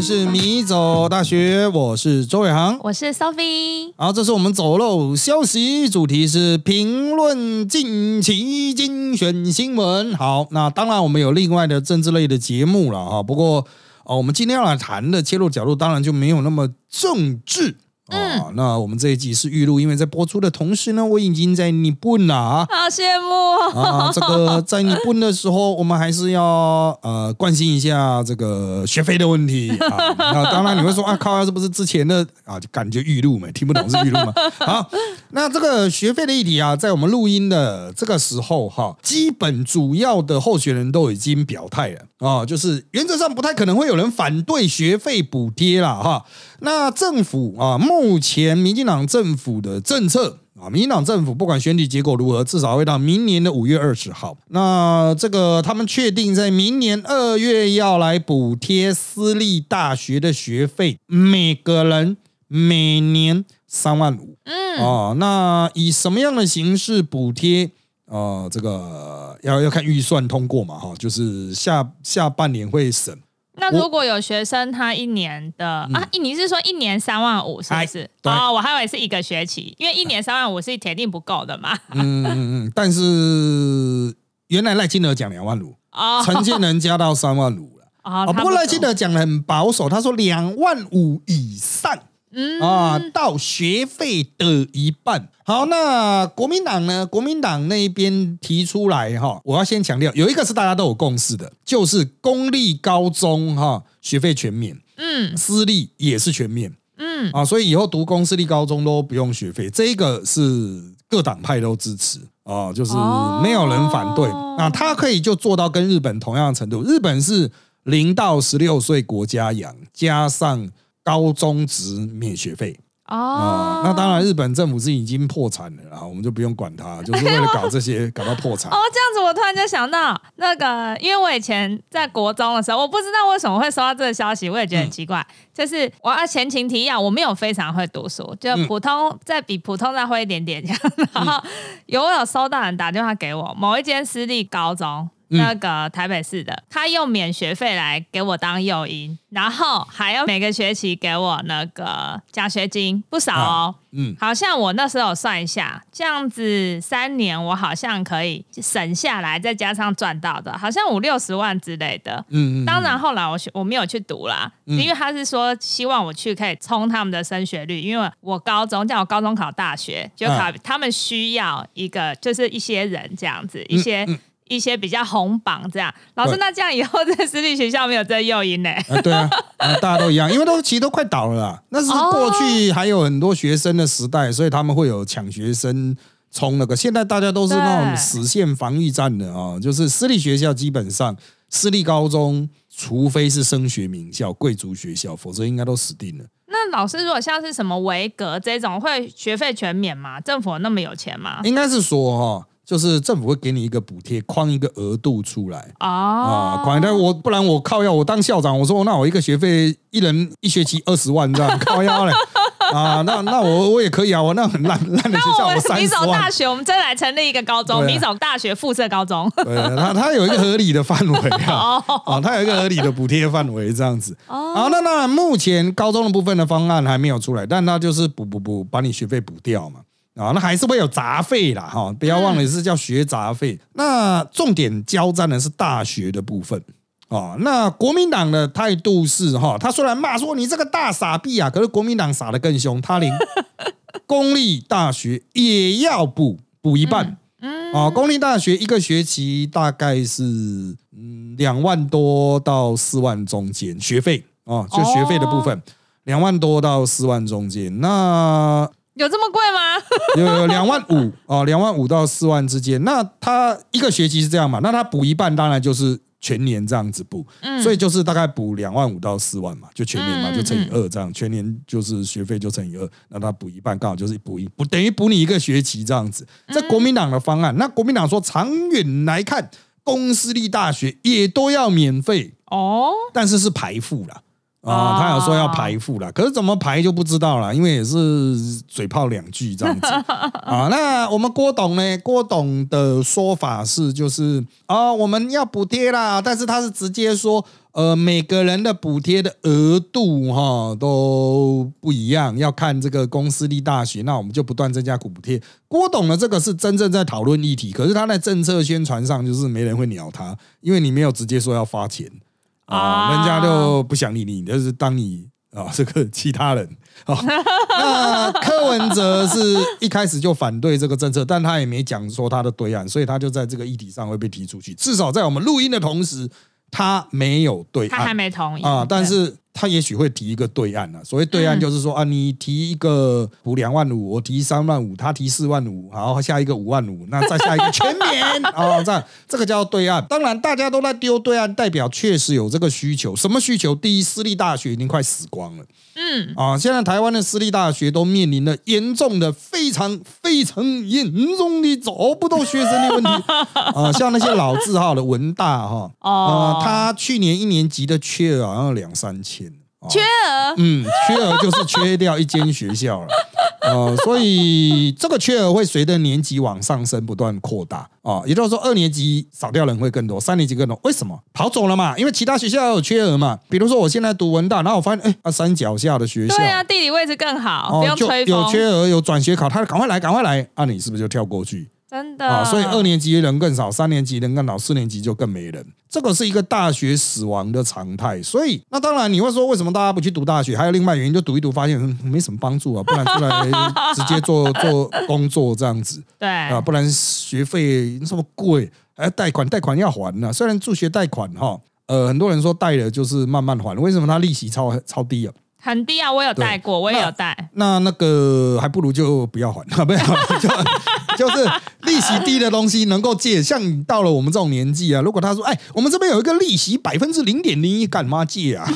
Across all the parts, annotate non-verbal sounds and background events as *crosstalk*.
们是米走大学，我是周伟航，我是 Sophie。好，这是我们走漏消息，主题是评论近期精选新闻。好，那当然我们有另外的政治类的节目了哈，不过哦，我们今天要来谈的切入角度，当然就没有那么政治。啊，那我们这一集是预录，因为在播出的同时呢，我已经在日本了啊，好羡慕啊！这个在日本的时候，我们还是要呃关心一下这个学费的问题 *laughs* 啊。那当然你会说啊，靠，这不是之前的啊，就感觉预录嘛，听不懂是预录嘛。好，那这个学费的议题啊，在我们录音的这个时候哈，基本主要的候选人都已经表态了啊，就是原则上不太可能会有人反对学费补贴了哈。那政府啊，目前民进党政府的政策啊，民进党政府不管选举结果如何，至少会到明年的五月二十号。那这个他们确定在明年二月要来补贴私立大学的学费，每个人每年三万五。嗯，哦，那以什么样的形式补贴？啊，这个要要看预算通过嘛，哈，就是下下半年会审。那如果有学生他一年的啊，你是说一年三万五是不是？哦，我还以为是一个学期，因为一年三万五是铁定不够的嘛。嗯嗯嗯，但是原来赖金德讲两万五，陈建仁加到三万五了。啊，不过赖金德讲的很保守，他说两万五以上。嗯啊，到学费的一半。好，那国民党呢？国民党那边提出来哈，我要先强调，有一个是大家都有共识的，就是公立高中哈学费全免，嗯，私立也是全免，嗯啊，所以以后读公私立高中都不用学费，这个是各党派都支持啊，就是没有人反对。那他可以就做到跟日本同样的程度，日本是零到十六岁国家养，加上。高中职免学费哦，那当然日本政府是已经破产了啊，我们就不用管它，就是为了搞这些 *laughs* 搞到破产。哦，这样子我突然就想到那个，因为我以前在国中的时候，我不知道为什么会收到这个消息，我也觉得很奇怪。就是我要前情提要，我没有非常会读书，就普通再比普通再会一点点这样。然后有有收到人打电话给我，某一间私立高中。那个台北市的，他用免学费来给我当诱因，然后还要每个学期给我那个奖学金，不少哦。嗯，好像我那时候算一下，这样子三年我好像可以省下来，再加上赚到的，好像五六十万之类的。嗯嗯。当然后来我我没有去读啦，因为他是说希望我去可以冲他们的升学率，因为我高中叫我高中考大学就考，他们需要一个就是一些人这样子一些。一些比较红榜这样，老师，那这样以后在私立学校没有这诱因呢？啊对啊，大家都一样，因为都其实都快倒了啦。那是过去还有很多学生的时代，所以他们会有抢学生冲那个。现在大家都是那种死线防御战的啊，就是私立学校基本上私立高中，除非是升学名校、贵族学校，否则应该都死定了。那老师，如果像是什么维格这种，会学费全免吗？政府那么有钱吗？应该是说哈。就是政府会给你一个补贴，框一个额度出来啊，款但我不然我靠要我当校长，我说那我一个学费一人一学期二十万这样 *laughs* 靠腰嘞啊，那那我我也可以啊，我那很烂烂的学校我三十万。米大学我们再来成立一个高中，米总大学附设高中。*laughs* 对，它它有一个合理的范围啊，*laughs* 啊，它有一个合理的补贴范围这样子。好，那当然目前高中的部分的方案还没有出来，但它就是补补补把你学费补掉嘛。啊，那还是会有杂费啦，哈，不要忘了是叫学杂费。那重点交战的是大学的部分啊。那国民党的态度是哈，他虽然骂说你这个大傻逼啊，可是国民党傻的更凶，他连公立大学也要补补一半。嗯，啊，公立大学一个学期大概是嗯两万多到四万中间学费啊，就学费的部分两万多到四万中间。那有这么贵吗？*laughs* 有有两万五哦，两万五到四万之间。那他一个学期是这样嘛？那他补一半，当然就是全年这样子补。嗯，所以就是大概补两万五到四万嘛，就全年嘛，就乘以二这样，全年就是学费就乘以二。那他补一半，刚好就是补一补，等于补你一个学期这样子。在国民党的方案，那国民党说长远来看，公私立大学也都要免费哦，但是是排付了。啊、哦他有说要排富啦，可是怎么排就不知道了，因为也是嘴炮两句这样子 *laughs* 啊。那我们郭董呢？郭董的说法是就是啊、我们要补贴啦，但是他是直接说。呃，每个人的补贴的额度哈都不一样，要看这个公司立大学，那我们就不断增加补贴。郭董的这个是真正在讨论议题，可是他在政策宣传上就是没人会鸟他，因为你没有直接说要发钱啊，啊人家就不想理你，就是当你啊这个其他人。啊，那柯文哲是一开始就反对这个政策，但他也没讲说他的对岸，所以他就在这个议题上会被踢出去。至少在我们录音的同时，他没有对他还没同意啊，但是他也许会提一个对岸啊。所谓对岸嗯就是说、啊，你提一个补两万五，我提三万五，他提四万五，然后下一个五万五，那再下一个全免啊，*laughs* 这样这个叫对岸。当然，大家都在丢对岸，代表确实有这个需求。什么需求？第一，私立大学已经快死光了。嗯，啊，现在台湾的私立大学都面临了严重的、非常非常严重的找不到学生的问题 *laughs* 啊，像那些老字号的文大哈，哦呃，他去年一年级的缺额好像两三千，啊缺额。嗯，缺额就是缺掉一间学校了，呃，*laughs* 所以这个缺额会随着年级往上升不断扩大。啊，也就是说二年级少掉人会更多，三年级更多，为什么？跑走了嘛，因为其他学校有缺额嘛，比如说我现在读文大，然后我发现哎啊山脚下的学校，对啊，地理位置更好，不哦就用吹，有缺额有转学考，他赶快来赶快来，啊你是不是就跳过去？真的啊，所以二年级人更少，三年级人更少，四年级就更没人。这个是一个大学死亡的常态。所以，那当然你会说，为什么大家不去读大学？还有另外原因，就读一读，发现嗯没什么帮助啊，不然出来直接做做工作这样子对啊，不然学费这么贵，还要贷款，贷款要还呢、虽然助学贷款哈，呃，很多人说贷了就是慢慢还，为什么它利息超超低啊？很低啊，我有带过，我也有带，那那个还不如就不要还，*laughs* 不要就就是利息低的东西能够借，像你到了我们这种年纪啊，如果他说，哎，我们这边有一个利息百分之零点零一，干嘛借啊？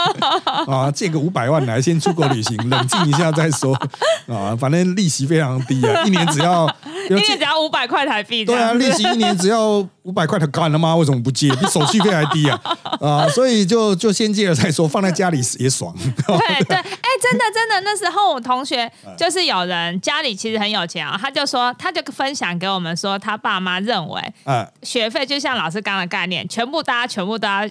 *laughs* 啊，借个五百万来先出国旅行，冷静一下再说 *laughs* 啊，反正利息非常低啊，一年只要一年只要五百块台币对啊，利息一年只要五百块，他干了吗？为什么不借？比手续费还低啊！啊，所以就就先借了再说，放在家里也爽。对 *laughs* 对，哎，真的真的，那时候我同学嗯。就是有人家里其实很有钱啊，他就说，他就分享给我们说，他爸妈认为嗯，学费就像老师刚刚的概念，全部大家全部都要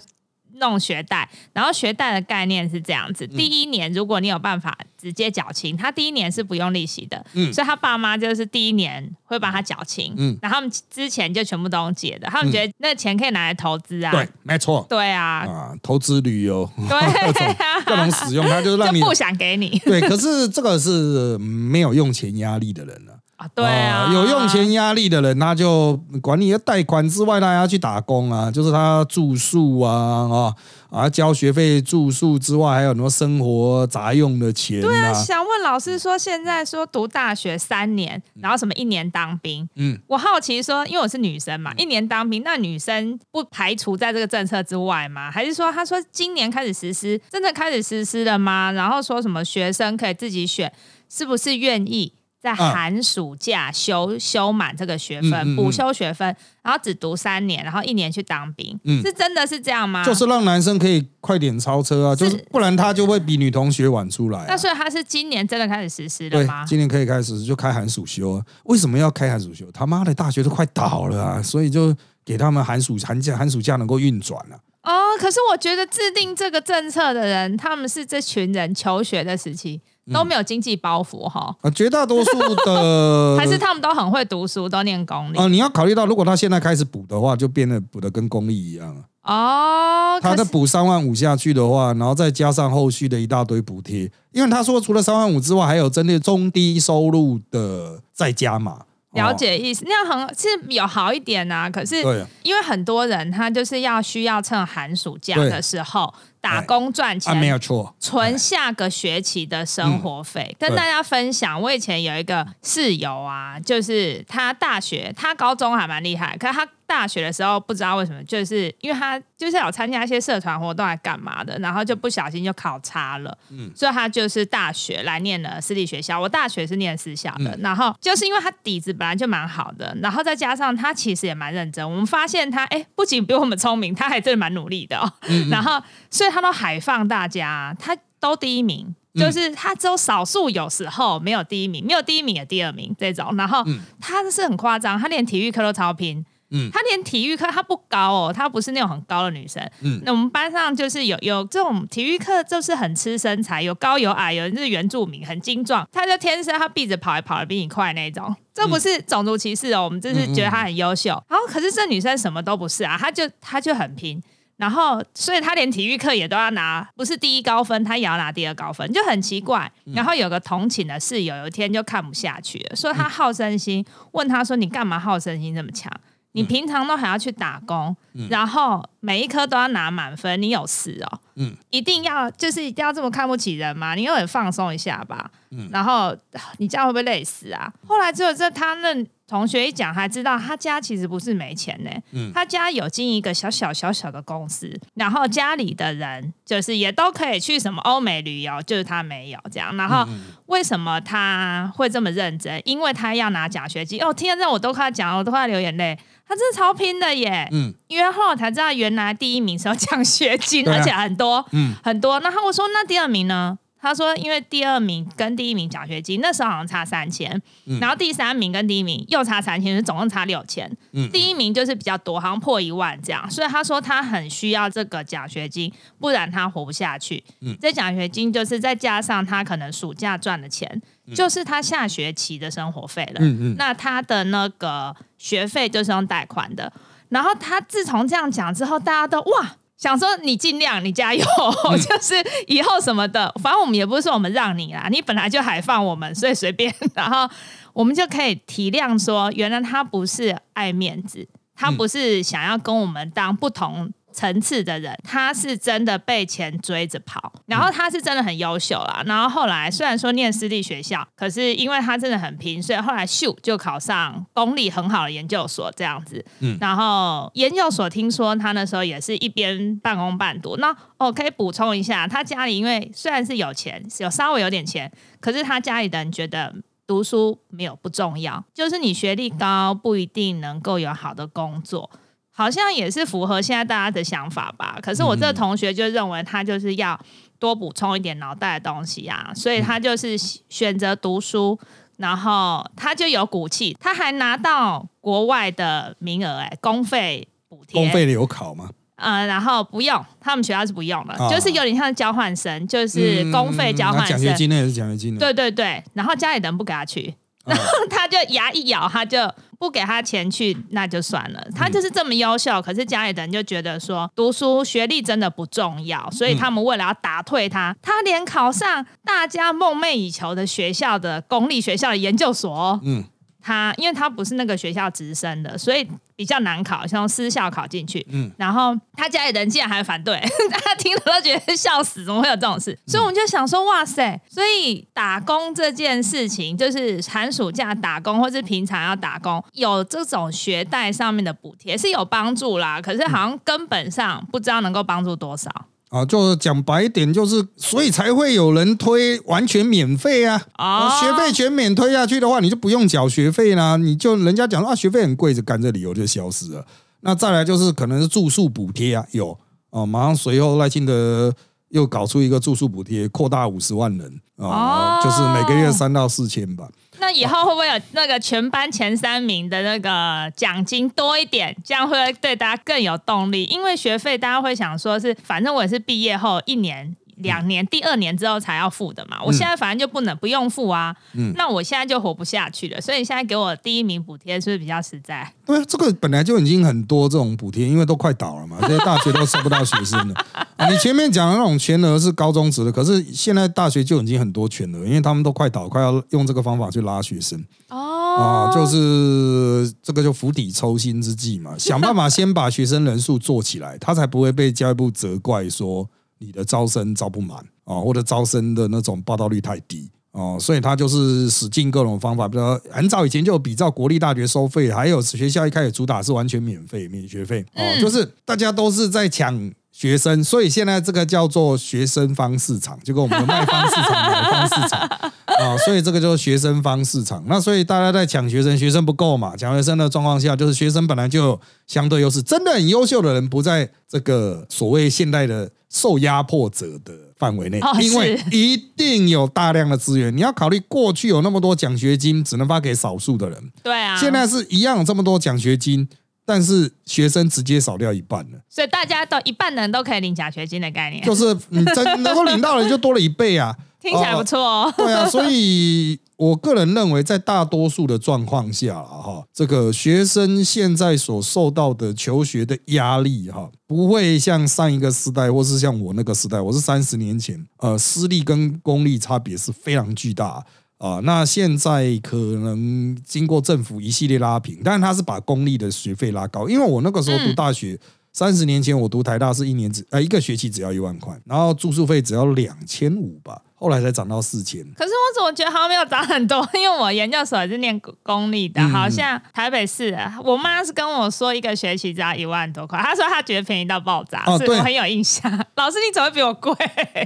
弄学贷，然后学贷的概念是这样子：嗯。第一年如果你有办法直接缴清，他第一年是不用利息的，嗯。所以他爸妈就是第一年会帮他缴清，嗯。然后他们之前就全部都用借的，他们觉得那钱可以拿来投资啊，对，没错。对啊，啊，投资旅游，*laughs* 对各种使用，他就让你就不想给你。对。可是这个是没有用钱压力的人了、啊，对啊，有用钱压力的人，他就管你的贷款之外，他还要去打工啊，就是他住宿啊啊啊，交学费、住宿之外，还有很多生活杂用的钱对啊，啊。想问老师说，现在说读大学三年，然后什么一年当兵，嗯，我好奇说，因为我是女生嘛，一年当兵，那女生不排除在这个政策之外吗？还是说，他说今年开始实施，真的开始实施了吗？然后说什么学生可以自己选，是不是愿意？在寒暑假修修满这个学分，补修学分，然后只读三年，然后一年去当兵，嗯是真的是这样吗？就是让男生可以快点超车啊，就是是不然他就会比女同学晚出来、啊。那所以他是今年真的开始实施了吗，？今年可以开始就开寒暑休啊。为什么要开寒暑休？他妈的，大学都快倒了啊，所以就给他们寒暑寒假寒暑假能够运转了。哦，可是我觉得制定这个政策的人，他们是这群人求学的时期嗯都没有经济包袱哈，啊，绝大多数的 *laughs* 还是他们都很会读书，都念公立啊，你要考虑到，如果他现在开始补的话，就变得补的跟公立一样啊。哦。他再可是补三万五下去的话，然后再加上后续的一大堆补贴，因为他说除了三万五之外，还有针对中低收入的再加嘛。了解意思，那样很是有好一点呐、可是因为很多人他就是要需要趁寒暑假的时候打工赚啊，没钱。有错，存下个学期的生活费，跟大家分享。我以前有一个室友啊，就是他大学，他高中还蛮厉害，可是他大学的时候不知道为什么，就是因为他就是有参加一些社团活动，还干嘛的，然后就不小心就考差了，嗯所以他就是大学来念了私立学校。我大学是念私校的，嗯然后就是因为他底子本来就蛮好的，然后再加上他其实也蛮认真，我们发现他哎，不仅比我们聪明，他还真的蛮努力的哦。嗯然后，所以他都海放大家，他都第一名。就是他只有少数有时候没有第一名，没有第一名也第二名这种，然后他是很夸张，他连体育课都超拼。嗯，她连体育课她不高哦，她不是那种很高的女生。嗯，那我们班上就是有有这种体育课，就是很吃身材，有高有矮，有人是原住民，很精壮，她就天生她闭着跑，也跑得比你快那种。这不是种族歧视哦，我们就是觉得她很优秀。然后可是这女生什么都不是啊，她就她就很拼。然后，所以他连体育课也都要拿，不是第一高分，他也要拿第二高分，就很奇怪。然后有个同寝的室友，有一天就看不下去了，说他好胜心，问他说：“你干嘛好胜心这么强？”你平常都还要去打工，然后每一科都要拿满分，你有事哦？嗯，一定要就是一定要这么看不起人吗？你有点放松一下吧。嗯，然后你这样会不会累死啊？后来只有这他那。同学一讲，还知道他家其实不是没钱呢。嗯，他家有经营一个小小小小的公司，然后家里的人就是也都可以去什么欧美旅游，就是他没有这样。然后为什么他会这么认真？因为他要拿奖学金。哦，听到我都快讲，我都快流眼泪。他真的超拼的耶。嗯，因为后来才知道，原来第一名是要奖学金，而且很多，嗯，很多。那他我说，那第二名呢？他说：“因为第二名跟第一名奖学金那时候好像差三千，然后第三名跟第一名又差三千，是总共差六千。第一名就是比较多，好像破一万这样。所以他说他很需要这个奖学金，不然他活不下去。这奖学金就是再加上他可能暑假赚的钱，就是他下学期的生活费了。那他的那个学费就是用贷款的。然后他自从这样讲之后，大家都哇。”想说你尽量，你加油，*laughs* 就是以后什么的，反正我们也不是说我们让你啦，你本来就海放我们，所以随便，然后我们就可以体谅说，原来他不是爱面子，他不是想要跟我们当不同。层次的人，他是真的被钱追着跑，然后他是真的很优秀啦。然后后来虽然说念私立学校，可是因为他真的很拼，所以后来秀就考上公立很好的研究所这样子。嗯，然后研究所听说他那时候也是一边半工半读。那我可以补充一下，他家里因为虽然是有钱，有稍微有点钱，可是他家里的人觉得读书没有不重要，就是你学历高不一定能够有好的工作。好像也是符合现在大家的想法吧。可是我这个同学就认为他就是要多补充一点脑袋的东西啊，所以他就是选择读书，然后他就有骨气，他还拿到国外的名额，哎，公费补贴，公费留考吗？呃，然后不用，他们学校是不用的，就是有点像交换生，就是公费交换生，奖学金那也是奖学金的，对对对，然后家里人不给他去。然后他就牙一咬，他就不给他钱去，那就算了。他就是这么优秀，可是家里的人就觉得说读书学历真的不重要，所以他们为了要打退他，他连考上大家梦寐以求的学校的公立学校的研究所，嗯。他因为他不是那个学校直升的，所以比较难考，像私校考进去。嗯，然后他家里人竟然还反对，*laughs* 大家听了都觉得笑死，怎么会有这种事？所以我们就想说，哇塞！所以打工这件事情，就是寒暑假打工，或是平常要打工，有这种学贷上面的补贴是有帮助啦。可是好像根本上不知道能够帮助多少。啊，就讲白一点，就是所以才会有人推完全免费啊！啊，学费全免推下去的话，你就不用缴学费啦。你就人家讲啊，学费很贵，就干这理由就消失了。那再来就是可能是住宿补贴啊，有哦，马上随后赖清德又搞出一个住宿补贴，扩大五十万人啊，就是每个月三到四千吧。那以后会不会有那个全班前三名的那个奖金多一点？这样会对大家更有动力？因为学费大家会想说是，反正我也是毕业后一年。两年，第二年之后才要付的嘛。我现在反正就不能不用付啊。嗯，那我现在就活不下去了。所以现在给我第一名补贴是不是比较实在？对，这个本来就已经很多这种补贴，因为都快倒了嘛，*laughs* 这些大学都收不到学生了。你前面讲的那种全额是高中职的，可是现在大学就已经很多全额，因为他们都快倒，快要用这个方法去拉学生。哦，啊，就是这个就釜底抽薪之计嘛，想办法先把学生人数做起来，他才不会被教育部责怪说。你的招生招不满啊，或者招生的那种报道率太低哦，所以他就是使尽各种方法，比如说很早以前就比照国立大学收费，还有学校一开始主打是完全免费免学费哦，就是大家都是在抢学生，所以现在这个叫做学生方市场，就跟我们的卖方市场、买方市场啊，*laughs* 所以这个就是学生方市场。那所以大家在抢学生，学生不够嘛，抢学生的状况下，就是学生本来就相对优势，真的很优秀的人不在这个所谓现代的受压迫者的范围内，哦因为一定有大量的资源。你要考虑过去有那么多奖学金，只能发给少数的人，对啊，现在是一样有这么多奖学金，但是学生直接少掉一半了。所以大家到一半人都可以领奖学金的概念，就是你真能够领到的就多了一倍啊。听起来不错哦。*laughs* 对啊，所以我个人认为，在大多数的状况下啊，哈，这个学生现在所受到的求学的压力，哈，不会像上一个时代，或是像我那个时代，我是三十年前，呃，私立跟公立差别是非常巨大啊。那现在可能经过政府一系列拉平，但是他是把公立的学费拉高，因为我那个时候读大学。三十年前我读台大是一年只呃一个学期只要一万块，然后住宿费只要两千五吧，后来才涨到四千。可是我怎么觉得好像没有涨很多？因为我研究所也是念公公立的，嗯好像台北市的，我妈是跟我说一个学期只要一万多块，她说她觉得便宜到爆炸，哦对是我很有印象。*laughs* 老师你怎么会比我贵？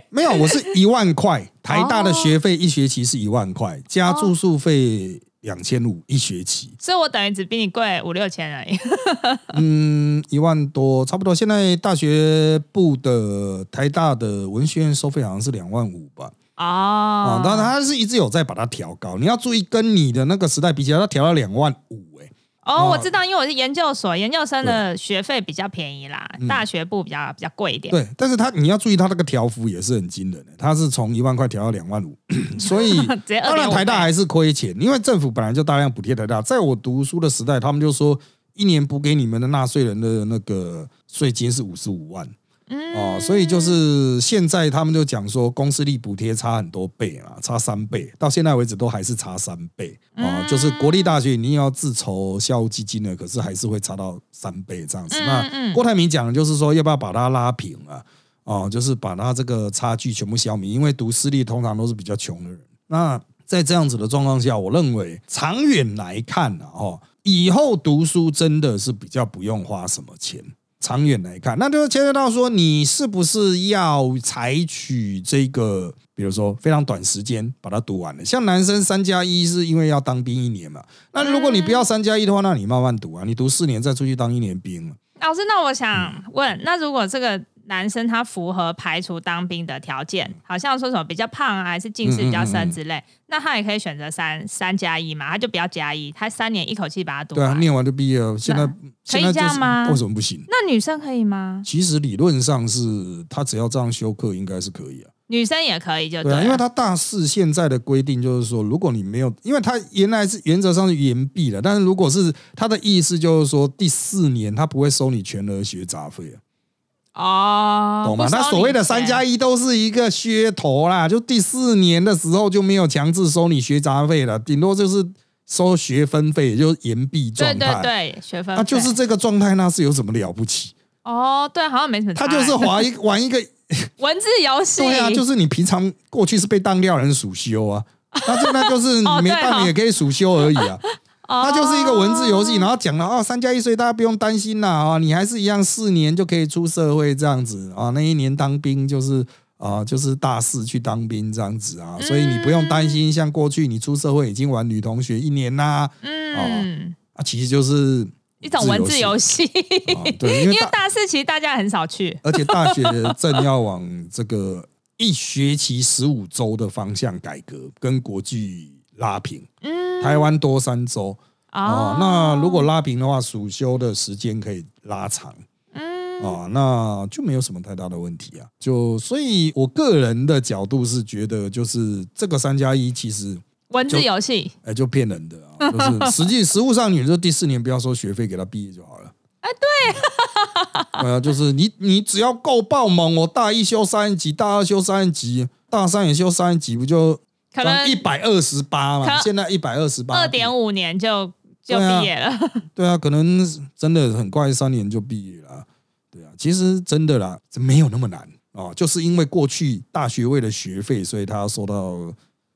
没有，我是 *laughs* 一万块，台大的学费一学期是一万块，加住宿费两千五一学期，所以我等于只比你贵五六千而已。*laughs* 嗯，一万多差不多。现在大学部的台大的文学院收费好像是两万五吧，啊、哦，当然它是一直有在把它调高。你要注意，跟你的那个时代比起来，它调到两万五，哎，哦，哦我知道，因为我是研究所，研究生的学费比较便宜啦，大学部比较比较贵一点。嗯对，但是它你要注意，它那个调幅也是很惊人的，它是从一万块调到两万五，*laughs* 所以当然台大还是亏钱，因为政府本来就大量补贴台大。在我读书的时代，他们就说一年补给你们的纳税人的那个税金是五十五万。嗯哦，所以就是现在他们就讲说，公司力补贴差很多倍啊，差三倍，到现在为止都还是差三倍哦。就是国立大学你也要自筹校务基金的，可是还是会差到三倍这样子。嗯那嗯郭台铭讲的就是说，要不要把它拉平啊？哦，就是把它这个差距全部消弭，因为读私立通常都是比较穷的人。那在这样子的状况下，我认为长远来看啊，哦，以后读书真的是比较不用花什么钱。长远来看，那就牵涉到说，你是不是要采取这个，比如说非常短时间把它读完了。像男生三加一是因为要当兵一年嘛，那如果你不要三加一的话，那你慢慢读啊，你读四年再出去当一年兵。老师，那我想问，那如果这个男生他符合排除当兵的条件，好像说什么比较胖啊，还是近视比较深之类，那他也可以选择三三加一嘛，他就不要加一，他三年一口气把它读对啊，念完就毕业了。现在可以这样吗为什么不行？那女生可以吗？其实理论上是他只要这样修课，应该是可以啊。女生也可以就对啊，因为他大四现在的规定就是说，如果你没有，因为他原来是原则上是延毕的，但是如果是他的意思就是说，第四年他不会收你全额学杂费啊，哦，懂吗？不收他所谓的三加一都是一个噱头啦，就第四年的时候就没有强制收你学杂费了，顶多就是收学分费，也就是延毕状对态。对对，学分啊，就是费这个状态，那是有什么了不起？哦，对，好像没什么。他就是玩一玩一个 *laughs* 文字游戏，对啊，就是你平常过去是被当掉的人暑修啊，那现在就是你没当哦也可以暑修而已啊。它就是一个文字游戏，然后讲了哦，三加一，所以大家不用担心啦啊，你还是一样四年就可以出社会这样子啊，那一年当兵就是啊，就是大四去当兵这样子啊，所以你不用担心，像过去你出社会已经玩女同学一年啦嗯，啊，其实就是一种文字游戏，啊，对，因因为大四其实大家很少去。而且大学正要往这个一学期十五周的方向改革，跟国际拉平。嗯，台湾多三周哦哦，那如果拉平的话，暑休的时间可以拉长。嗯哦，那就没有什么太大的问题啊。就所以，我个人的角度是觉得，就是这个三加一其实文字游戏，哎就骗人的啊，就是实际实物上，你就第四年不要收学费给他毕业就好了。哎对，*laughs* 对啊，就是你你只要够爆猛，我大一修三级，大二修三级，大三也修三级，不就可能一百二十八嘛？现在一百二十八，二点五年就就毕业了。*laughs* 对啊，可能真的很快三年就毕业了啊。对啊，其实真的啦，没有那么难哦，就是因为过去大学为了学费，所以他要收到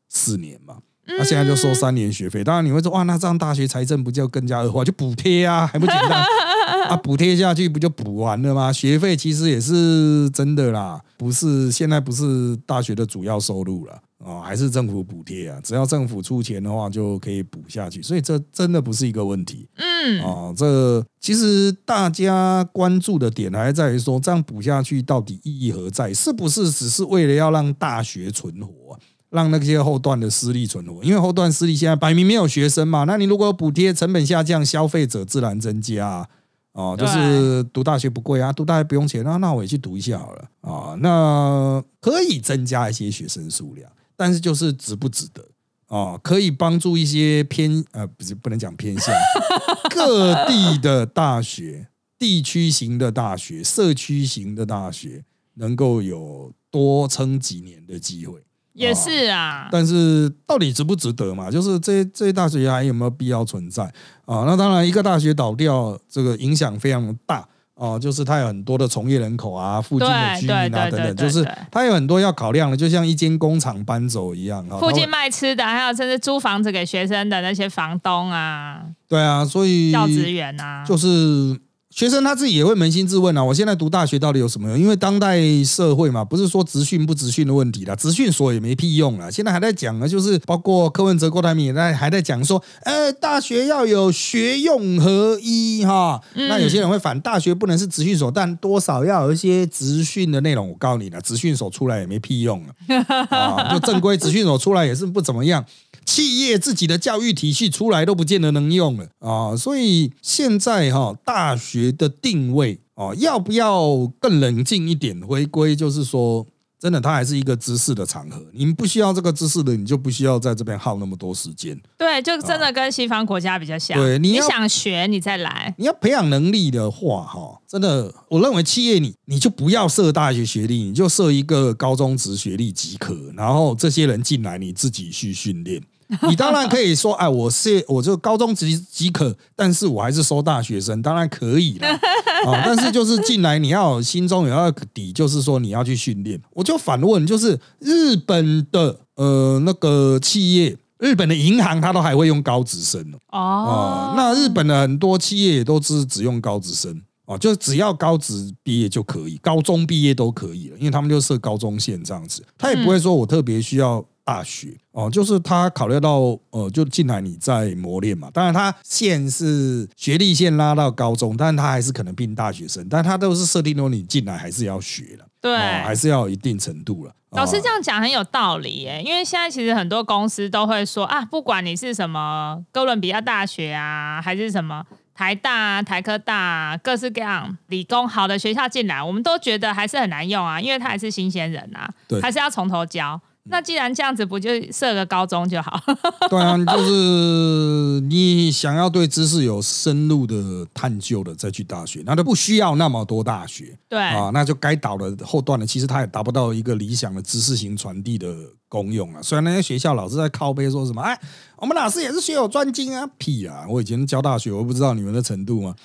四年嘛。那现在就收三年学费，当然你会说哇，那这样大学财政不就更加恶化？就补贴啊，还不简单 *laughs* 啊？补贴下去不就补完了吗？学费其实也是真的啦，不是现在不是大学的主要收入了哦，还是政府补贴啊？只要政府出钱的话，就可以补下去，所以这真的不是一个问题。嗯，哦，这其实大家关注的点还在于说，这样补下去到底意义何在？是不是只是为了要让大学存活，让那些后段的私立存活？因为后段私立现在摆明没有学生嘛，那你如果有补贴，成本下降，消费者自然增加啊。哦，就是读大学不贵啊，读大学不用钱啊，那我也去读一下好了啊。那可以增加一些学生数量，但是就是值不值得？哦，可以帮助一些偏呃，不是不能讲偏向 *laughs* 各地的大学、地区型的大学、社区型的大学，能够有多撑几年的机会。也是啊，但是到底值不值得嘛？就是这这些大学还有没有必要存在啊？那当然，一个大学倒掉，这个影响非常大哦。就是它有很多的从业人口啊，附近的居民啊等等，就是它有很多要考量的，就像一间工厂搬走一样。附近卖吃的，还有甚至租房子给学生的那些房东啊，对啊，所以教职员啊，就是。学生他自己也会扪心自问啊，我现在读大学到底有什么用？因为当代社会嘛，不是说职训不职训的问题啦，职训所也没屁用了。现在还在讲呢，就是包括柯文哲、郭台铭也在还在讲说，呃，大学要有学用合一哈。那有些人会反大学不能是职训所，但多少要有一些职训的内容。我告诉你了，职训所出来也没屁用了 *laughs* 啊，就正规职训所出来也是不怎么样。企业自己的教育体系出来都不见得能用了啊，所以现在哈大学的定位哦，要不要更冷静一点？回归就是说。真的，它还是一个知识的场合。你们不需要这个知识的，你就不需要在这边耗那么多时间。对，就真的跟西方国家比较像。对，你想学，你再来。你要培养能力的话，哈，真的，我认为企业你你就不要设大学学历，你就设一个高中职学历即可。然后这些人进来，你自己去训练。*laughs* 你当然可以说，哎，我是我就高中即即可，但是我还是收大学生，当然可以了 *laughs* 啊。但是就是进来，你要心中有那个底，就是说你要去训练。我就反问，就是日本的呃那个企业，日本的银行，它都还会用高职生哦。那日本的很多企业也都是只用高职生哦，就只要高职毕业就可以，高中毕业都可以了，因为他们就设高中线这样子，他也不会说我特别需要。大学哦，就是他考虑到呃，就进来你在磨练嘛。当然，他线是学历线拉到高中，但是他还是可能并大学生，但他都是设定说你进来还是要学了，对，还是要有一定程度了。老师这样讲很有道理耶，因为现在其实很多公司都会说啊，不管你是什么哥伦比亚大学啊，还是什么台大、台科大，各式各样理工好的学校进来，我们都觉得还是很难用啊，因为他还是新鲜人啊，对，还是要从头教。那既然这样子，不就设个高中就好？*laughs* 对啊，就是你想要对知识有深入的探究的，再去大学，那就不需要那么多大学。对啊，那就该倒的后段的，其实它也达不到一个理想的知识型传递的。公用啊！虽然那些学校老师在靠背说什么，哎，我们老师也是学有专精啊，屁啊！我以前教大学，我不知道你们的程度吗？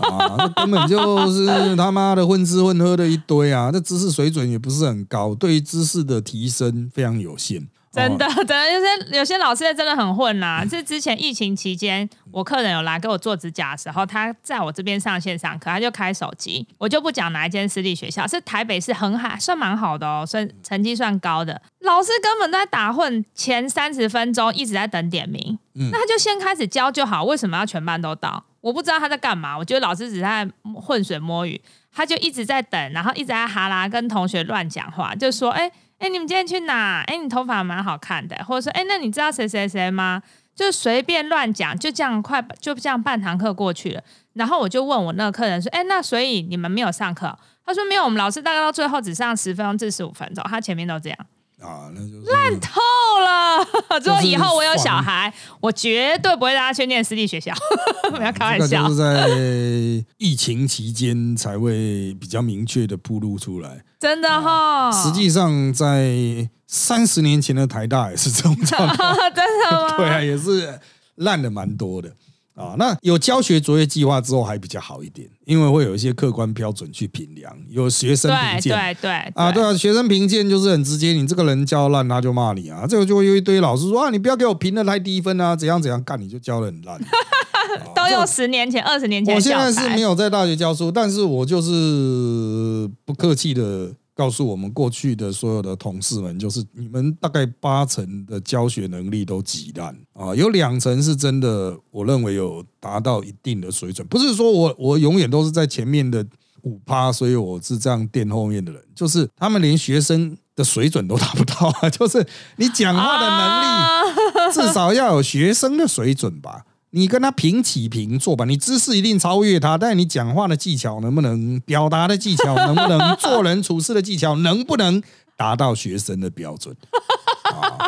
*laughs* 啊，根本就是他妈的混吃混喝的一堆啊！这知识水准也不是很高，对于知识的提升非常有限。真的，*laughs* 真的，有些有些老师真的很混呐。是之前疫情期间，我客人有来给我做指甲的时候，他在我这边上线上课，他就开手机。我就不讲哪一间私立学校，是台北市很好，算蛮好的哦，算成绩算高的。老师根本在打混，前三十分钟一直在等点名。嗯，那他就先开始教就好，为什么要全班都到？我不知道他在干嘛。我觉得老师只是在混水摸鱼，他就一直在等，然后一直在哈拉跟同学乱讲话，就说：“哎。”哎，你们今天去哪？哎，你头发蛮好看的，或者说，哎，那你知道谁谁谁吗？就随便乱讲，就这样快，就这样半堂课过去了。然后我就问我那个客人说，哎，那所以你们没有上课？他说没有，我们老师大概到最后只上十分钟至十五分钟，他前面都这样。啊，那就烂透了！*laughs* 之后以后我有小孩，我绝对不会让他去念私立学校。*laughs* 不要开玩笑。就是在疫情期间才会比较明确的铺露出来。真的哈，实际上在三十年前的台大也是这种状况。*laughs* 真的吗？对啊，也是烂的蛮多的。啊，那有教学作业计划之后还比较好一点，因为会有一些客观标准去评量，有学生评鉴，对对啊，对。啊，学生评鉴就是很直接，你这个人教烂，他就骂你啊，这个就会有一堆老师说啊，你不要给我评的太低分啊，怎样怎样干，你就教的很烂，*laughs* 都用十年前、二十年前。我现在是没有在大学教书，但是我就是不客气的告诉我们过去的所有的同事们，就是你们大概八成的教学能力都极烂啊，有两成是真的，我认为有达到一定的水准。不是说我我永远都是在前面的五趴，所以我是这样垫后面的人，就是他们连学生的水准都达不到啊，*laughs* 就是你讲话的能力至少要有学生的水准吧。你跟他平起平坐吧，你知识一定超越他，但是你讲话的技巧能不能，表达的技巧能不能，做人处事的技巧能不能达到学生的标准？*laughs* 啊，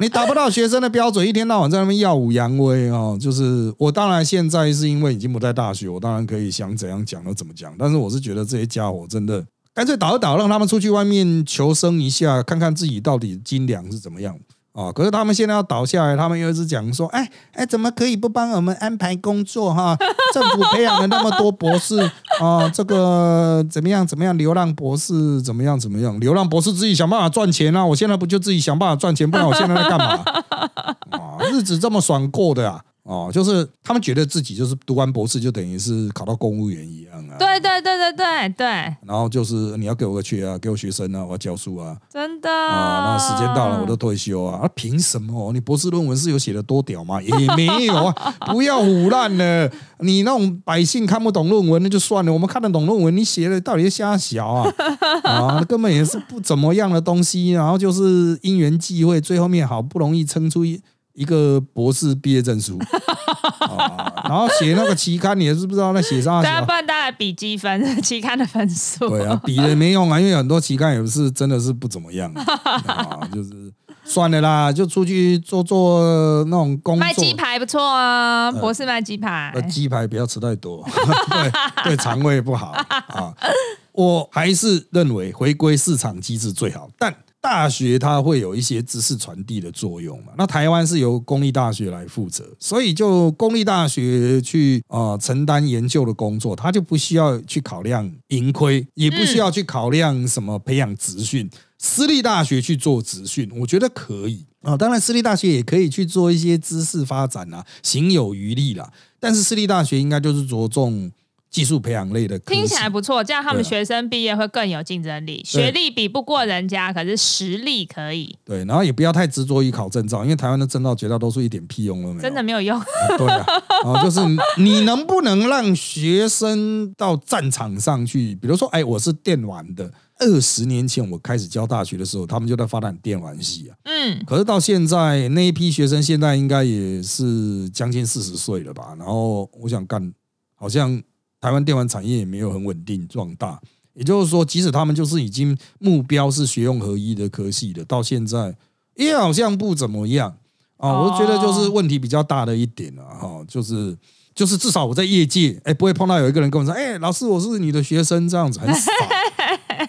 你达不到学生的标准，一天到晚在那边耀武扬威哦！就是我当然现在是因为已经不在大学，我当然可以想怎样讲就怎么讲，但是我是觉得这些家伙真的干脆倒一倒，让他们出去外面求生一下，看看自己到底斤两是怎么样。哦，可是他们现在要倒下来，他们又一直讲说，哎哎，怎么可以不帮我们安排工作哈？*laughs* 政府培养了那么多博士啊，这个怎么样怎么样？流浪博士怎么样怎么样？流浪博士自己想办法赚钱啊！我现在不就自己想办法赚钱，不然我现在在干嘛？啊，*laughs* 日子这么爽过的啊！哦，就是他们觉得自己就是读完博士就等于是考到公务员一样啊。对对对对对对。然后就是你要给我个缺啊，给我学生啊，我要教书啊。真的啊，那时间到了我都退休啊。啊，凭什么？你博士论文是有写的多屌吗？也没有啊。*laughs* 不要胡乱了，你那种百姓看不懂论文那就算了，我们看得懂论文，你写的到底是瞎小啊？*laughs* 啊，根本也是不怎么样的东西。然后就是因缘际会，最后面好不容易撑出一。一个博士毕业证书，*laughs* 然后写那个期刊，你也是不知道那写上大家，不然大家比积分，*laughs* 期刊的分数。对啊，比了没用啊，因为很多期刊也是真的是不怎么样啊，*laughs* 就是算了啦，就出去做做那种工作。卖鸡排不错啊，博士卖鸡排。鸡排不要吃太多，对对，肠胃不好啊。我还是认为回归市场机制最好，但。大学它会有一些知识传递的作用嘛？那台湾是由公立大学来负责，所以就公立大学去啊承担研究的工作，它就不需要去考量盈亏，也不需要去考量什么培养职训。私立大学去做职训，我觉得可以啊。当然，私立大学也可以去做一些知识发展啊，行有余力啦。但是私立大学应该就是着重。技术培养类的听起来不错，这样他们学生毕业会更有竞争力。学历比不过人家，可是实力可以。对，然后也不要太执着于考证照，因为台湾的证照绝大多数一点屁用都没有，真的没有用。对啊，啊，*laughs* 就是你能不能让学生到战场上去？比如说，哎，我是电玩的，二十年前我开始教大学的时候，他们就在发展电玩系啊。嗯，可是到现在那一批学生，现在应该也是将近四十岁了吧？然后我想干，好像。台湾电玩产业也没有很稳定壮大，也就是说，即使他们就是已经目标是学用合一的科系的，到现在也好像不怎么样。啊。我觉得就是问题比较大的一点了哈，就是就是至少我在业界，哎，不会碰到有一个人跟我说，哎，老师，我是你的学生。这样子，很少。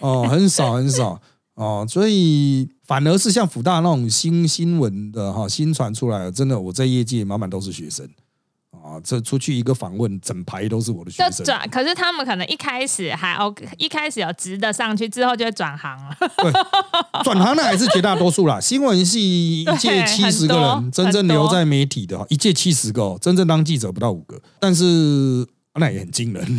*laughs* 哦，很少很少。哦，所以反而是像福大那种新新闻的哈，新传出来，真的我在业界满满都是学生。啊，这出去一个访问，整排都是我的学生。转，可是他们可能一开始还 OK，一开始有直的上去，之后就会转行了。对，转行的还是绝大多数啦。*laughs* 新闻系一届七十个人，真正留在媒体的，一届七十个，真正当记者不到五个。但是那也很惊人，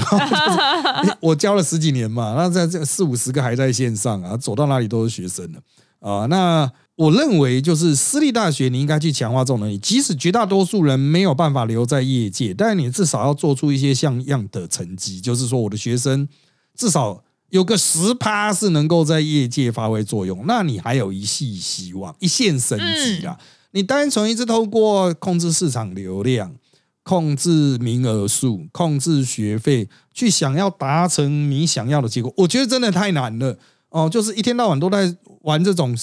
*laughs* 我教了十几年嘛，那在这四五十个还在线上啊，走到哪里都是学生的啊，那。我认为，就是私立大学，你应该去强化这种能力。即使绝大多数人没有办法留在业界，但是你至少要做出一些像样的成绩。就是说，我的学生至少有个十趴是能够在业界发挥作用，那你还有一系希望，一线生机啊！你单纯一直透过控制市场流量、控制名额数、控制学费，去想要达成你想要的结果，我觉得真的太难了哦！就是一天到晚都在玩这种。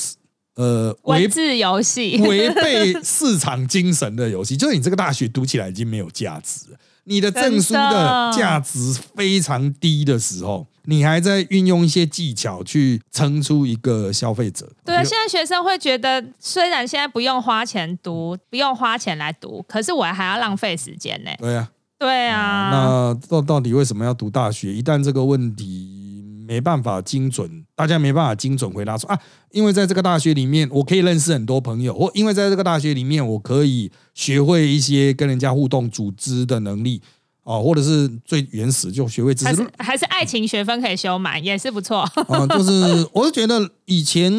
呃，文字游戏，违背市场精神的游戏，就是你这个大学读起来已经没有价值了。你的证书的价值非常低的时候，你还在运用一些技巧去撑出一个消费者。对，现在学生会觉得，虽然现在不用花钱读，不用花钱来读，可是我还要浪费时间呢。对啊，对啊。那到到底为什么要读大学？一旦这个问题。没办法精准，大家没办法精准回答说啊，因为在这个大学里面，我可以认识很多朋友，或因为在这个大学里面，我可以学会一些跟人家互动、组织的能力哦，或者是最原始就学会知识还是还是爱情学分可以修满，也是不错。啊，*laughs* 就是我是觉得以前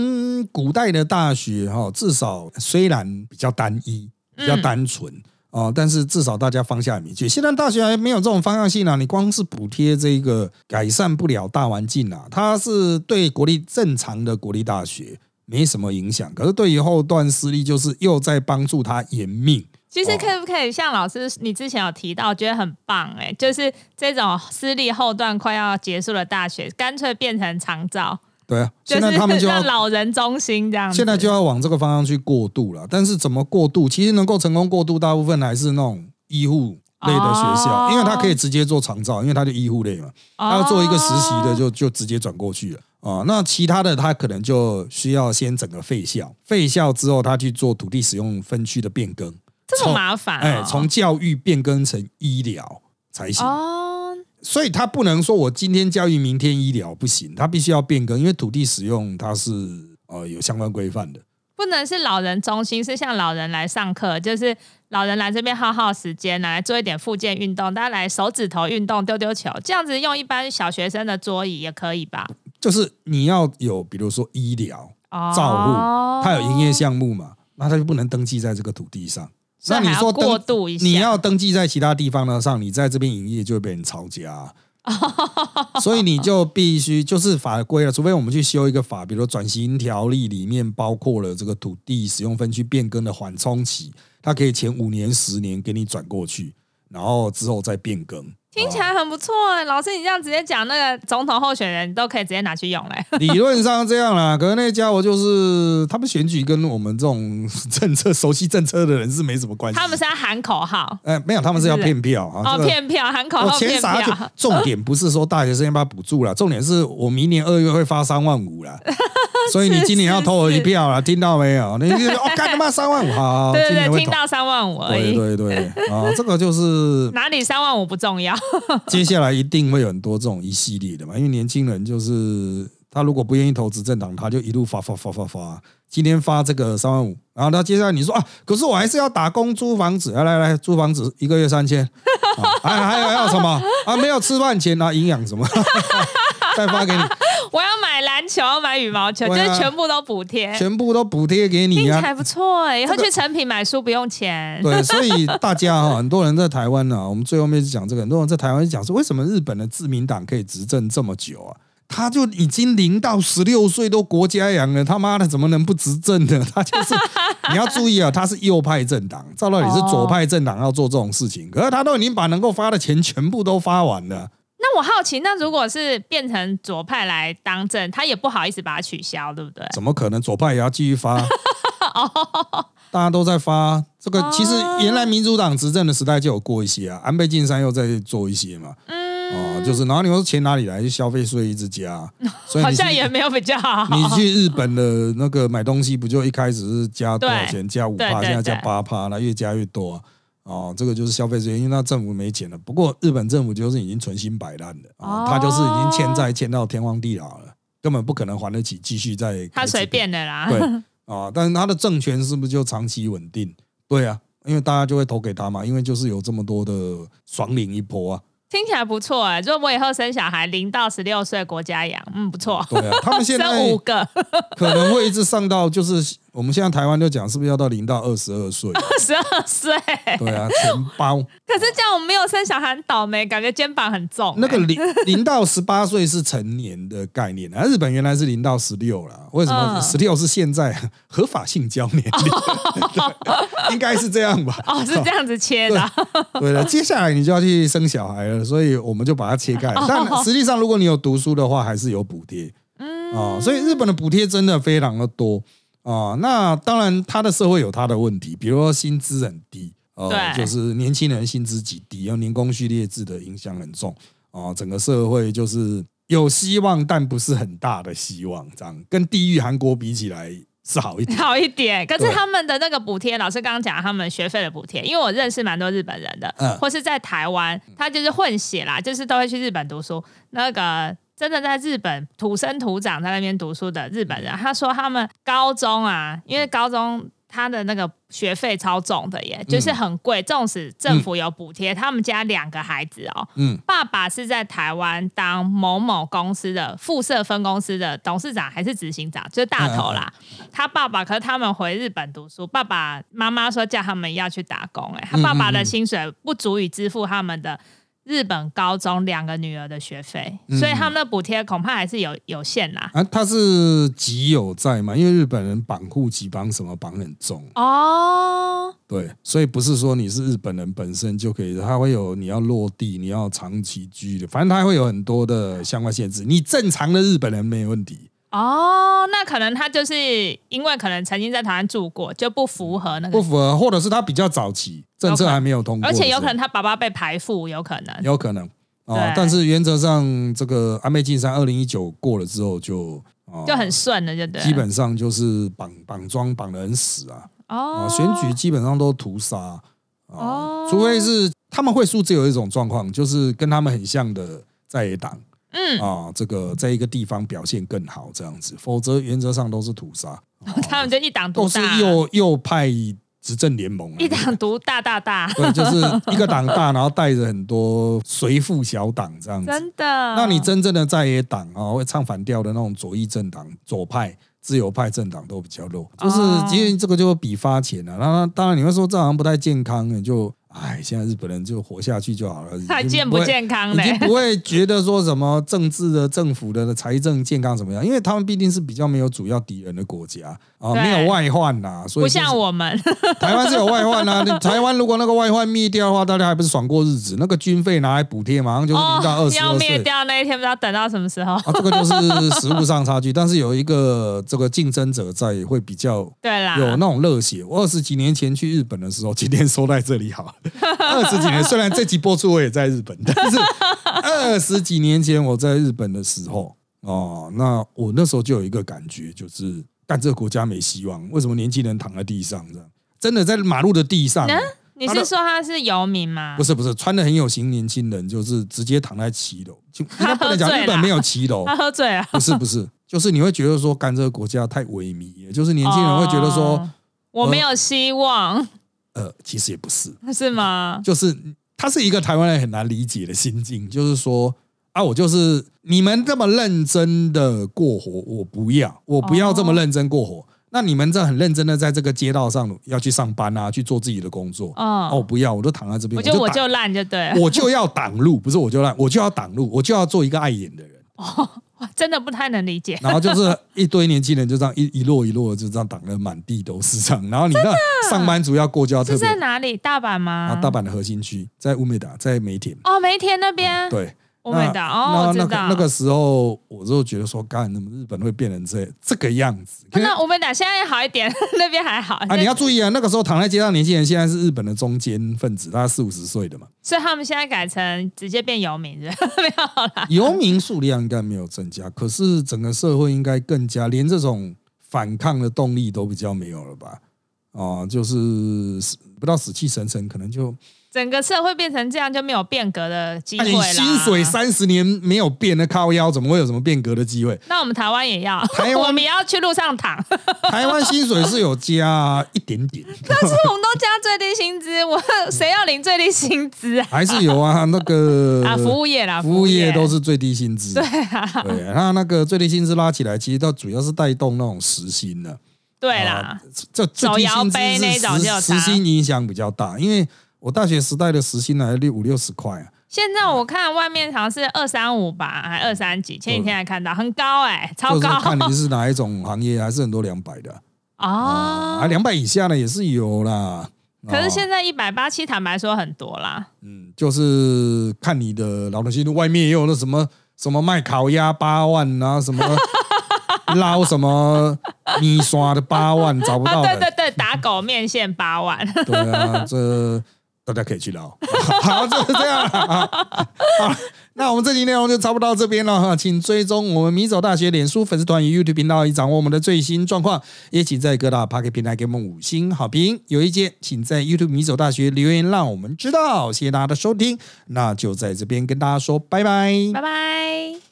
古代的大学哈，至少虽然比较单一、比较单纯啊，但是至少大家方向明确。现在大学还没有这种方向性啊，你光是补贴这个改善不了大环境啊，它是对国立正常的国立大学没什么影响，可是对于后段私立，就是又在帮助他延命。其实可不可以像老师你之前有提到，觉得很棒哎，就是这种私立后段快要结束的大学，干脆变成长照。对啊，就现在他们就要老人中心这样子。现在就要往这个方向去过渡了。但是怎么过渡？其实能够成功过渡，大部分还是那种医护类的学校，哦因为他可以直接做长照，因为他就医护类嘛，他要做一个实习的就就直接转过去了。啊，那其他的他可能就需要先整个废校，废校之后他去做土地使用分区的变更，这么麻烦、哦，哎，从教育变更成医疗才行。哦，所以他不能说我今天教育，明天医疗不行，他必须要变更，因为土地使用它是呃有相关规范的。不能是老人中心，是像老人来上课，就是老人来这边耗耗时间，来做一点复健运动，大家来手指头运动、丢丢球，这样子用一般小学生的桌椅也可以吧？就是你要有，比如说医疗哦，照护，它有营业项目嘛，那它就不能登记在这个土地上。那你说登过渡一下，你要登记在其他地方呢上，你在这边营业就会被人抄家。啊、*laughs* 所以你就必须就是法规了，除非我们去修一个法，比如说转型条例里面包括了这个土地使用分区变更的缓冲期，它可以前五年、十年给你转过去，然后之后再变更。听起来很不错哎，老师，你这样直接讲那个总统候选人，你都可以直接拿去用嘞。*laughs* 理论上这样啦，可是那家伙就是他们选举跟我们这种 *laughs* 政策熟悉政策的人是没什么关系。他们是要喊口号哎，没有，他们是要骗票啊。哦，骗票喊口我号骗钱撒下去票，，重点不是说大学生要不要补助了，重点是我明年二月会发三万五啦，*laughs* *laughs* 所以你今年要投我一票了，听到没有？*laughs* 你就哦，干他妈三万五，好，对对对。听到三万五而对已，对对啊，*laughs* 这个就是哪里三万五不重要。接下来一定会有很多这种一系列的嘛，因为年轻人就是他如果不愿意投资政党，他就一路发发发发发，今天发这个三万五，然后他接下来你说啊，可是我还是要打工租房子，来来来，租房子一个月三千，啊，还还有还有什么啊？没有吃饭钱啊，营养什么，再发给你，篮球，要买羽毛球，就是全部都补贴，全部都补贴给你啊。还不错哎。以后去成品买书不用钱，对，所以 *laughs* 大家哈，很多人在台湾呢、我们最后面是讲这个，很多人在台湾就讲说，为什么日本的自民党可以执政这么久啊？他就已经零到十六岁都国家养了，他妈的怎么能不执政呢？*laughs* 他就是你要注意啊，他是右派政党，照道理是左派政党要做这种事情，可是他都已经把能够发的钱全部都发完了。那我好奇，那如果是变成左派来当政，他也不好意思把它取消，对不对？怎么可能左派也要继续发？*laughs* 大家都在发这个，其实原来民主党执政的时代就有过一些啊，安倍晋三又在做一些嘛。嗯哦，就是，然后你说钱哪里来？就消费税一直加，*laughs* 所以好像也没有比较好。你去日本的那个买东西，不就一开始是加多少对钱？加五对趴，对现在加八趴，那越加越多啊。哦，这个就是消费税，因为那政府没钱了。不过日本政府就是已经存心摆烂了啊，哦他就是已经欠债欠到天荒地老了，根本不可能还得起，继续再他随便的啦。对啊，但是他的政权是不是就长期稳定？对啊，因为大家就会投给他嘛，因为就是有这么多的爽领一波啊。听起来不错哎。如果我以后生小孩，零到十六岁国家养，嗯，不错。对啊，他们现在 *laughs* 生五个，可能会一直上到，就是我们现在台湾就讲，是不是要到零到二十二岁？二十二岁。对啊，全包。可是这样我没有生小孩很倒霉，感觉肩膀很重欸。那个零 *laughs* 零到十八岁是成年的概念啊，日本原来是零到十六啦，为什么嗯十六是现在合法性交年龄？对 *laughs* 应该是这样吧？哦，是这样子切的啊。对了，接下来你就要去生小孩了，所以我们就把它切开。哦但实际上，如果你有读书的话，还是有补贴。嗯啊，所以日本的补贴真的非常的多啊。那当然，他的社会有他的问题，比如说薪资很低，呃，就是年轻人薪资极低，然后年功序列制的影响很重啊。整个社会就是有希望，但不是很大的希望，这样跟地狱韩国比起来是好一点。*laughs* 好一点，可是他们的那个补贴，老师刚刚讲他们学费的补贴，因为我认识蛮多日本人的，嗯或是在台湾，他就是混血啦，就是都会去日本读书。那个真的在日本土生土长在那边读书的日本人，他说他们高中啊，因为高中他的那个学费超重的耶，就是很贵。纵使政府有补贴，他们家两个孩子哦，嗯，爸爸是在台湾当某某公司的副社分公司的董事长还是执行长，就是大头啦。他爸爸可是他们回日本读书，爸爸妈妈说叫他们要去打工，哎，他爸爸的薪水不足以支付他们的。日本高中两个女儿的学费，所以他们的补贴恐怕还是有有限啦。啊，他是极有在嘛？因为日本人绑户籍绑什么绑很重哦。对，所以不是说你是日本人本身就可以，他会有你要落地，你要长期居的，反正他会有很多的相关限制。你正常的日本人没问题。哦，那可能他就是因为可能曾经在台湾住过，就不符合那个不符合，或者是他比较早期政策还没有通过，而且有可能他爸爸被排富，有可能，有可能哦。但是原则上，这个安倍晋三二零一九过了之后就就很顺了，就对，基本上就是绑绑桩绑的很死啊。哦，选举基本上都屠杀哦，除非是他们会输，只有一种状况，就是跟他们很像的在野党。嗯啊，这个在一个地方表现更好这样子，否则原则上都是屠杀。*laughs* 他们就一党独都是右右派执政联盟，一党独大大大。*laughs* 对，就是一个党大，然后带着很多随附小党这样子。真的？那你真正的在野党啊，会唱反调的那种左翼政党、左派、自由派政党都比较弱。就是其实这个就比发钱啊，那当然你会说这好像不太健康，就。哎，现在日本人就活下去就好了，还健不健康已经不会觉得说什么政治的、政府的财政健康怎么样，因为他们毕竟是比较没有主要敌人的国家啊，没有外患呐，所以不像我们 *laughs* 台湾是有外患呐。台湾如果那个外患灭掉的话，大家还不是爽过日子？那个军费拿来补贴，马上就是零到二十要灭掉那一天，不知道等到什么时候。啊，这个就是实物上差距，但是有一个这个竞争者在，会比较对啦，有那种热血。我二十几年前去日本的时候，今天说在这里好。*laughs* 二十几年，虽然这集播出我也在日本，但是二十几年前我在日本的时候，哦，那我那时候就有一个感觉，就是干这个国家没希望。为什么年轻人躺在地上这样？真的在马路的地上？你是说他是游民吗？不是，不是，穿的很有型，年轻人就是直接躺在骑楼。就 *laughs* 他不能讲日本没有骑楼，他喝醉了。不是，不是，就是你会觉得说干这个国家太萎靡，就是年轻人会觉得说我没有希望。呃，其实也不是，是吗？就是他是一个台湾人很难理解的心境，就是说啊，我就是你们这么认真的过活，我不要，我不要这么认真过活。那你们这很认真的在这个街道上要去上班啊，去做自己的工作，哦，不要，我都躺在这边，我就我就烂就对，我就要挡路，不是我就烂，我就要挡路，我就要做一个碍眼的人。哦，*laughs* 真的不太能理解。然后就是一堆年轻人就这样一一摞一摞就这样挡的满地都是这样。然后你那上班族要过就要特别在哪里？大阪吗？啊，大阪的核心区在乌梅达，在梅田。哦，梅田那边。对。那那那个那个时候，我就觉得说，干怎么日本会变成这这个样子？那我们打现在好一点，*laughs* 那边还好啊。你要注意啊，那个时候躺在街上年轻人，现在是日本的中间分子，大概四五十岁的嘛。所以他们现在改成直接变游民，*laughs* 没有啦。游民数量应该没有增加，可是整个社会应该更加连这种反抗的动力都比较没有了吧？哦，就是不到死气沉沉，可能就。整个社会变成这样，就没有变革的机会了。你薪水三十年没有变的靠腰，怎么会有什么变革的机会？那我们台湾也要，台湾我们也要去路上躺。台湾薪水是有加一点点，*laughs* 但是我们都加最低薪资，我谁要领最低薪资啊？还是有啊，那个 *laughs* 啊，服务业啦，服务业都是最低薪资。对啊，对，那那个最低薪资拉起来，其实它主要是带动那种时薪的。对啦，这最低薪资是时薪影响比较大，因为。我大学时代的时薪还六五六十块啊！现在我看外面好像是二三五吧，还二三几？前几天还看到很高哎，超高！看你是哪一种行业，还是很多两百的哦。啊，两百以下的也是有啦。可是现在一百八七，坦白说很多啦。嗯，就是看你的劳动薪外面也有那什么什么卖烤鸭八万啊，什么 *laughs* 捞什么米刷的八万，找不到。对对对，打狗面线八万。对啊，这。大家可以去聊，*laughs* 好，就是这样。*laughs* 好，那我们这期内容就差不多到这边了哈，请追踪我们米走大学脸书粉丝团与 YouTube 频道，以掌握我们的最新状况。也请在各大 p a r k e 平台给我们五星好评。有意见，请在 YouTube 米走大学留言，让我们知道。谢谢大家的收听，那就在这边跟大家说拜拜，拜拜。